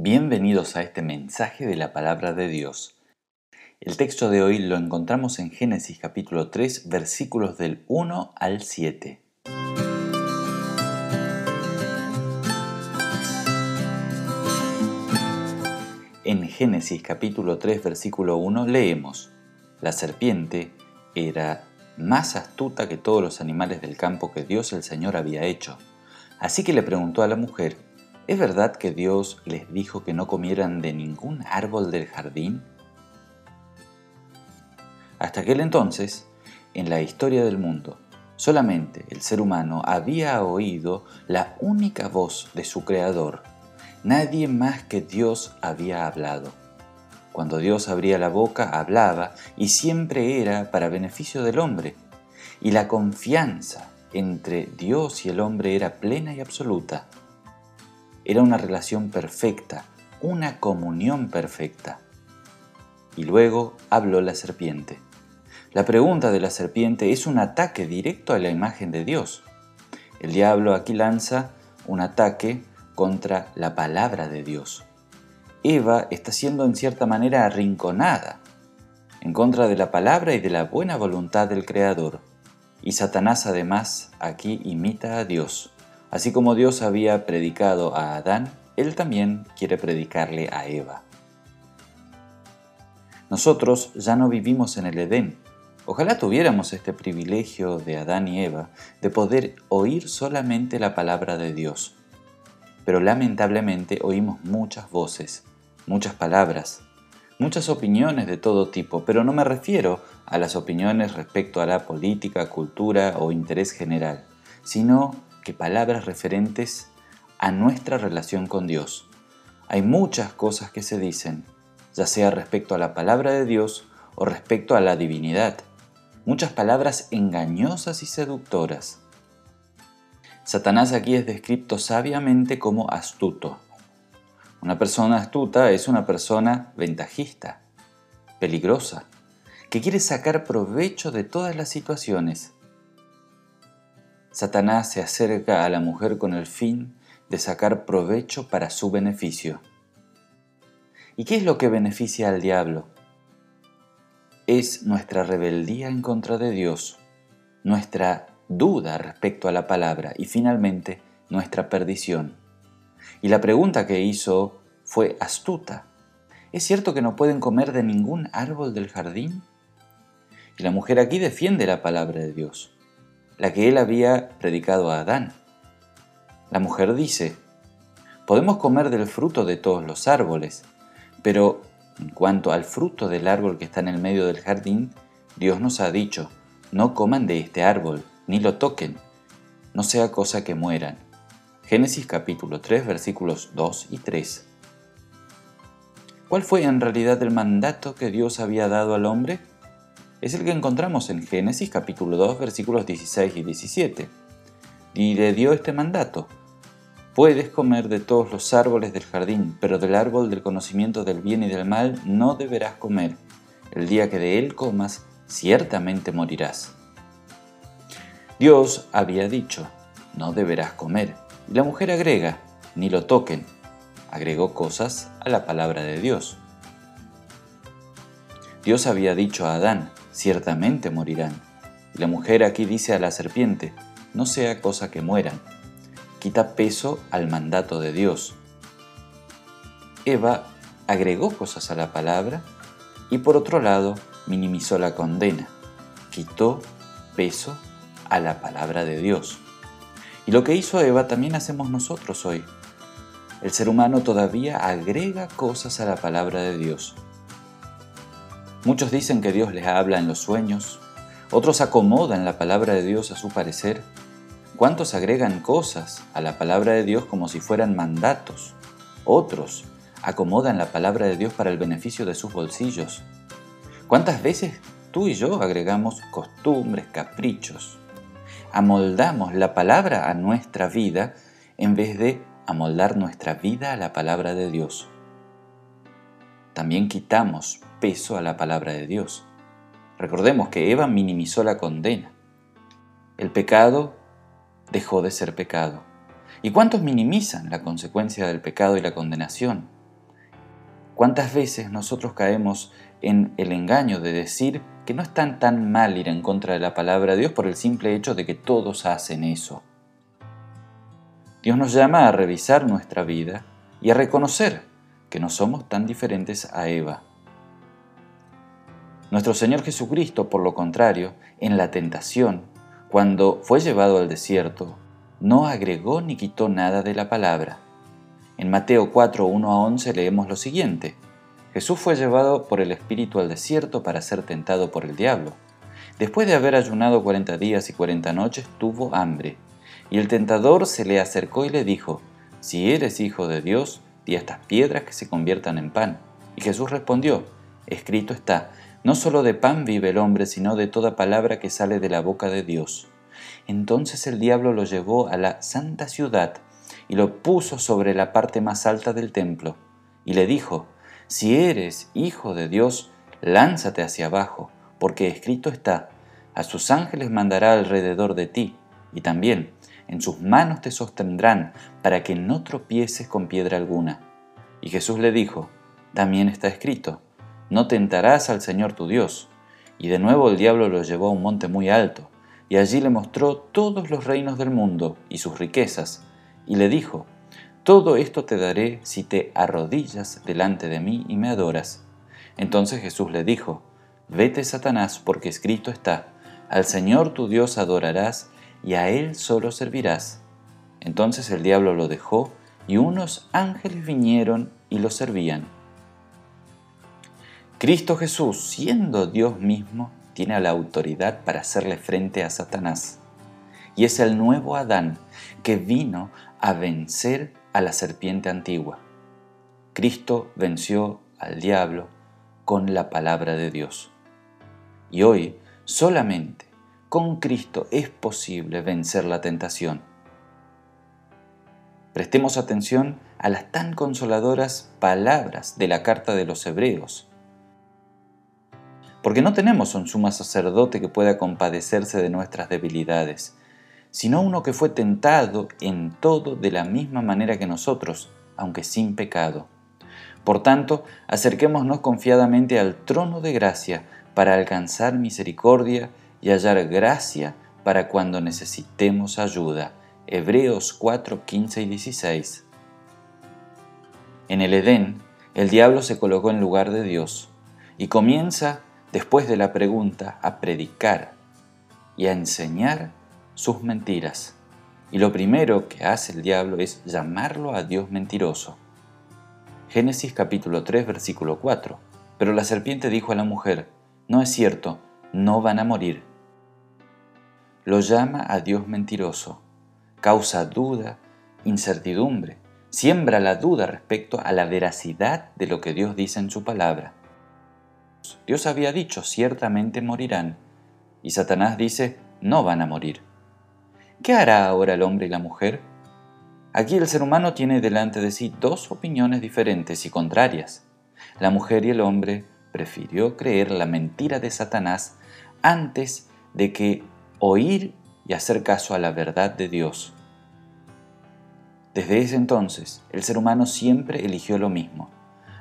Bienvenidos a este mensaje de la palabra de Dios. El texto de hoy lo encontramos en Génesis capítulo 3 versículos del 1 al 7. En Génesis capítulo 3 versículo 1 leemos, La serpiente era más astuta que todos los animales del campo que Dios el Señor había hecho. Así que le preguntó a la mujer, ¿Es verdad que Dios les dijo que no comieran de ningún árbol del jardín? Hasta aquel entonces, en la historia del mundo, solamente el ser humano había oído la única voz de su Creador. Nadie más que Dios había hablado. Cuando Dios abría la boca, hablaba y siempre era para beneficio del hombre. Y la confianza entre Dios y el hombre era plena y absoluta. Era una relación perfecta, una comunión perfecta. Y luego habló la serpiente. La pregunta de la serpiente es un ataque directo a la imagen de Dios. El diablo aquí lanza un ataque contra la palabra de Dios. Eva está siendo en cierta manera arrinconada en contra de la palabra y de la buena voluntad del Creador. Y Satanás además aquí imita a Dios Así como Dios había predicado a Adán, Él también quiere predicarle a Eva. Nosotros ya no vivimos en el Edén. Ojalá tuviéramos este privilegio de Adán y Eva de poder oír solamente la palabra de Dios. Pero lamentablemente oímos muchas voces, muchas palabras, muchas opiniones de todo tipo, pero no me refiero a las opiniones respecto a la política, cultura o interés general, sino palabras referentes a nuestra relación con Dios. Hay muchas cosas que se dicen, ya sea respecto a la palabra de Dios o respecto a la divinidad. Muchas palabras engañosas y seductoras. Satanás aquí es descrito sabiamente como astuto. Una persona astuta es una persona ventajista, peligrosa, que quiere sacar provecho de todas las situaciones Satanás se acerca a la mujer con el fin de sacar provecho para su beneficio. ¿Y qué es lo que beneficia al diablo? Es nuestra rebeldía en contra de Dios, nuestra duda respecto a la palabra y finalmente nuestra perdición. Y la pregunta que hizo fue astuta. ¿Es cierto que no pueden comer de ningún árbol del jardín? Y la mujer aquí defiende la palabra de Dios la que él había predicado a Adán. La mujer dice, podemos comer del fruto de todos los árboles, pero en cuanto al fruto del árbol que está en el medio del jardín, Dios nos ha dicho, no coman de este árbol, ni lo toquen, no sea cosa que mueran. Génesis capítulo 3 versículos 2 y 3. ¿Cuál fue en realidad el mandato que Dios había dado al hombre? Es el que encontramos en Génesis capítulo 2 versículos 16 y 17. Y le dio este mandato. Puedes comer de todos los árboles del jardín, pero del árbol del conocimiento del bien y del mal no deberás comer. El día que de él comas, ciertamente morirás. Dios había dicho, no deberás comer. Y la mujer agrega, ni lo toquen. Agregó cosas a la palabra de Dios. Dios había dicho a Adán, ciertamente morirán. Y la mujer aquí dice a la serpiente, no sea cosa que mueran. Quita peso al mandato de Dios. Eva agregó cosas a la palabra y por otro lado minimizó la condena. Quitó peso a la palabra de Dios. Y lo que hizo Eva también hacemos nosotros hoy. El ser humano todavía agrega cosas a la palabra de Dios. Muchos dicen que Dios les habla en los sueños, otros acomodan la palabra de Dios a su parecer, cuántos agregan cosas a la palabra de Dios como si fueran mandatos, otros acomodan la palabra de Dios para el beneficio de sus bolsillos. ¿Cuántas veces tú y yo agregamos costumbres, caprichos? Amoldamos la palabra a nuestra vida en vez de amoldar nuestra vida a la palabra de Dios. También quitamos peso a la palabra de Dios. Recordemos que Eva minimizó la condena. El pecado dejó de ser pecado. ¿Y cuántos minimizan la consecuencia del pecado y la condenación? ¿Cuántas veces nosotros caemos en el engaño de decir que no es tan tan mal ir en contra de la palabra de Dios por el simple hecho de que todos hacen eso? Dios nos llama a revisar nuestra vida y a reconocer que no somos tan diferentes a Eva. Nuestro Señor Jesucristo, por lo contrario, en la tentación, cuando fue llevado al desierto, no agregó ni quitó nada de la palabra. En Mateo 4, 1 a 11 leemos lo siguiente. Jesús fue llevado por el Espíritu al desierto para ser tentado por el diablo. Después de haber ayunado 40 días y 40 noches, tuvo hambre. Y el tentador se le acercó y le dijo, Si eres hijo de Dios, di a estas piedras que se conviertan en pan. Y Jesús respondió, Escrito está, no solo de pan vive el hombre, sino de toda palabra que sale de la boca de Dios. Entonces el diablo lo llevó a la santa ciudad y lo puso sobre la parte más alta del templo, y le dijo, Si eres hijo de Dios, lánzate hacia abajo, porque escrito está, a sus ángeles mandará alrededor de ti, y también en sus manos te sostendrán para que no tropieces con piedra alguna. Y Jesús le dijo, también está escrito, no tentarás al Señor tu Dios. Y de nuevo el diablo lo llevó a un monte muy alto, y allí le mostró todos los reinos del mundo y sus riquezas, y le dijo, Todo esto te daré si te arrodillas delante de mí y me adoras. Entonces Jesús le dijo, Vete, Satanás, porque escrito está, Al Señor tu Dios adorarás, y a Él solo servirás. Entonces el diablo lo dejó, y unos ángeles vinieron y lo servían. Cristo Jesús, siendo Dios mismo, tiene la autoridad para hacerle frente a Satanás. Y es el nuevo Adán que vino a vencer a la serpiente antigua. Cristo venció al diablo con la palabra de Dios. Y hoy solamente con Cristo es posible vencer la tentación. Prestemos atención a las tan consoladoras palabras de la carta de los Hebreos porque no tenemos un sumo sacerdote que pueda compadecerse de nuestras debilidades, sino uno que fue tentado en todo de la misma manera que nosotros, aunque sin pecado. Por tanto, acerquémonos confiadamente al trono de gracia para alcanzar misericordia y hallar gracia para cuando necesitemos ayuda. Hebreos 4, 15 y 16. En el Edén, el diablo se colocó en lugar de Dios y comienza después de la pregunta, a predicar y a enseñar sus mentiras. Y lo primero que hace el diablo es llamarlo a Dios mentiroso. Génesis capítulo 3 versículo 4. Pero la serpiente dijo a la mujer, no es cierto, no van a morir. Lo llama a Dios mentiroso, causa duda, incertidumbre, siembra la duda respecto a la veracidad de lo que Dios dice en su palabra. Dios había dicho, ciertamente morirán. Y Satanás dice, no van a morir. ¿Qué hará ahora el hombre y la mujer? Aquí el ser humano tiene delante de sí dos opiniones diferentes y contrarias. La mujer y el hombre prefirió creer la mentira de Satanás antes de que oír y hacer caso a la verdad de Dios. Desde ese entonces, el ser humano siempre eligió lo mismo.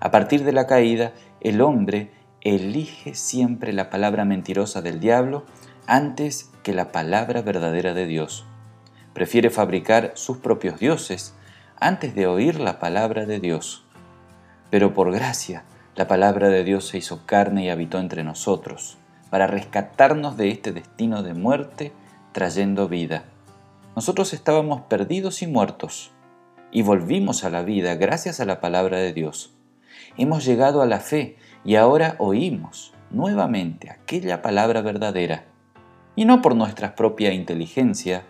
A partir de la caída, el hombre elige siempre la palabra mentirosa del diablo antes que la palabra verdadera de Dios. Prefiere fabricar sus propios dioses antes de oír la palabra de Dios. Pero por gracia, la palabra de Dios se hizo carne y habitó entre nosotros, para rescatarnos de este destino de muerte, trayendo vida. Nosotros estábamos perdidos y muertos, y volvimos a la vida gracias a la palabra de Dios. Hemos llegado a la fe y ahora oímos nuevamente aquella palabra verdadera, y no por nuestra propia inteligencia,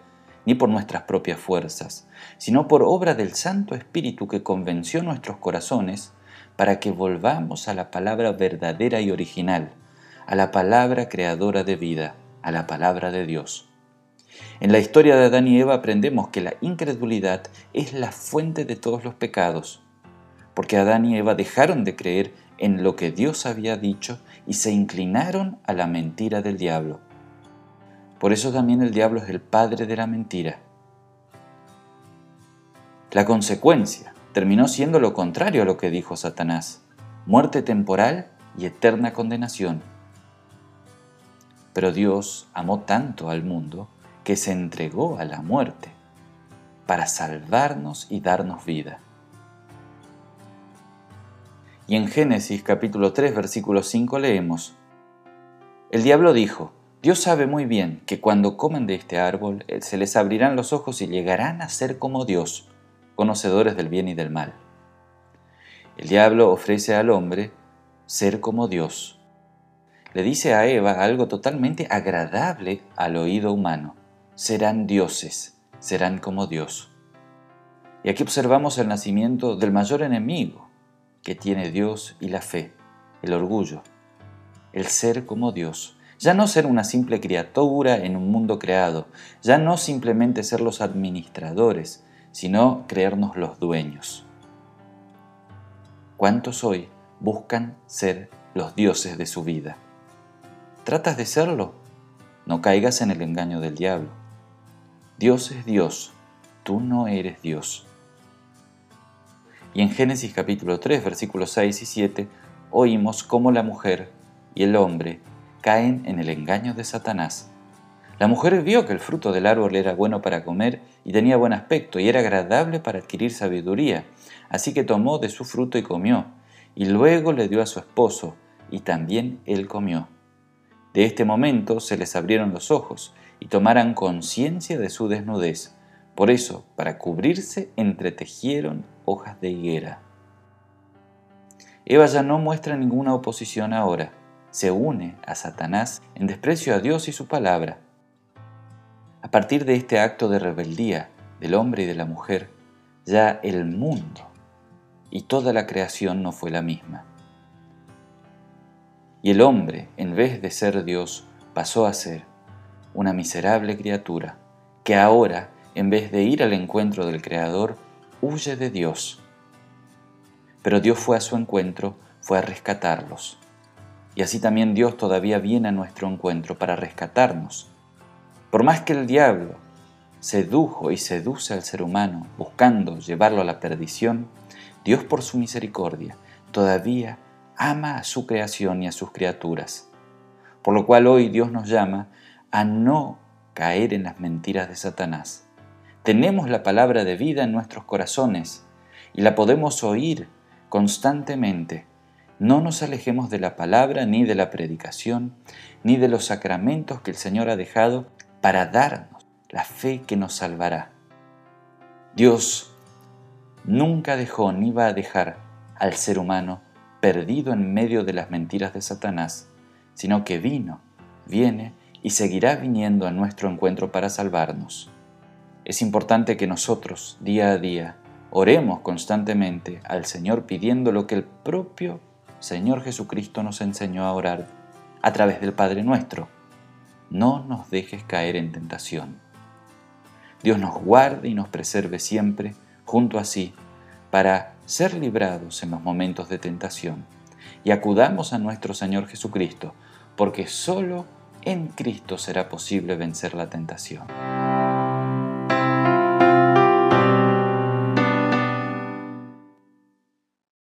ni por nuestras propias fuerzas, sino por obra del Santo Espíritu que convenció nuestros corazones para que volvamos a la palabra verdadera y original, a la palabra creadora de vida, a la palabra de Dios. En la historia de Adán y Eva aprendemos que la incredulidad es la fuente de todos los pecados, porque Adán y Eva dejaron de creer en lo que Dios había dicho y se inclinaron a la mentira del diablo. Por eso también el diablo es el padre de la mentira. La consecuencia terminó siendo lo contrario a lo que dijo Satanás. muerte temporal y eterna condenación. Pero Dios amó tanto al mundo que se entregó a la muerte para salvarnos y darnos vida. Y en Génesis capítulo 3 versículo 5 leemos, El diablo dijo, Dios sabe muy bien que cuando comen de este árbol eh, se les abrirán los ojos y llegarán a ser como Dios, conocedores del bien y del mal. El diablo ofrece al hombre ser como Dios. Le dice a Eva algo totalmente agradable al oído humano. Serán dioses, serán como Dios. Y aquí observamos el nacimiento del mayor enemigo que tiene Dios y la fe, el orgullo, el ser como Dios. Ya no ser una simple criatura en un mundo creado, ya no simplemente ser los administradores, sino creernos los dueños. ¿Cuántos hoy buscan ser los dioses de su vida? ¿Tratas de serlo? No caigas en el engaño del diablo. Dios es Dios, tú no eres Dios. Y en Génesis capítulo 3, versículos 6 y 7, oímos cómo la mujer y el hombre caen en el engaño de Satanás. La mujer vio que el fruto del árbol era bueno para comer y tenía buen aspecto y era agradable para adquirir sabiduría, así que tomó de su fruto y comió, y luego le dio a su esposo, y también él comió. De este momento se les abrieron los ojos y tomaran conciencia de su desnudez. Por eso, para cubrirse, entretejieron hojas de higuera. Eva ya no muestra ninguna oposición ahora, se une a Satanás en desprecio a Dios y su palabra. A partir de este acto de rebeldía del hombre y de la mujer, ya el mundo y toda la creación no fue la misma. Y el hombre, en vez de ser Dios, pasó a ser una miserable criatura, que ahora, en vez de ir al encuentro del Creador, huye de Dios. Pero Dios fue a su encuentro, fue a rescatarlos. Y así también Dios todavía viene a nuestro encuentro para rescatarnos. Por más que el diablo sedujo y seduce al ser humano buscando llevarlo a la perdición, Dios por su misericordia todavía ama a su creación y a sus criaturas. Por lo cual hoy Dios nos llama a no caer en las mentiras de Satanás, tenemos la palabra de vida en nuestros corazones y la podemos oír constantemente. No nos alejemos de la palabra ni de la predicación, ni de los sacramentos que el Señor ha dejado para darnos la fe que nos salvará. Dios nunca dejó ni va a dejar al ser humano perdido en medio de las mentiras de Satanás, sino que vino, viene y seguirá viniendo a nuestro encuentro para salvarnos. Es importante que nosotros, día a día, oremos constantemente al Señor pidiendo lo que el propio Señor Jesucristo nos enseñó a orar a través del Padre nuestro. No nos dejes caer en tentación. Dios nos guarde y nos preserve siempre junto a sí para ser librados en los momentos de tentación. Y acudamos a nuestro Señor Jesucristo, porque solo en Cristo será posible vencer la tentación.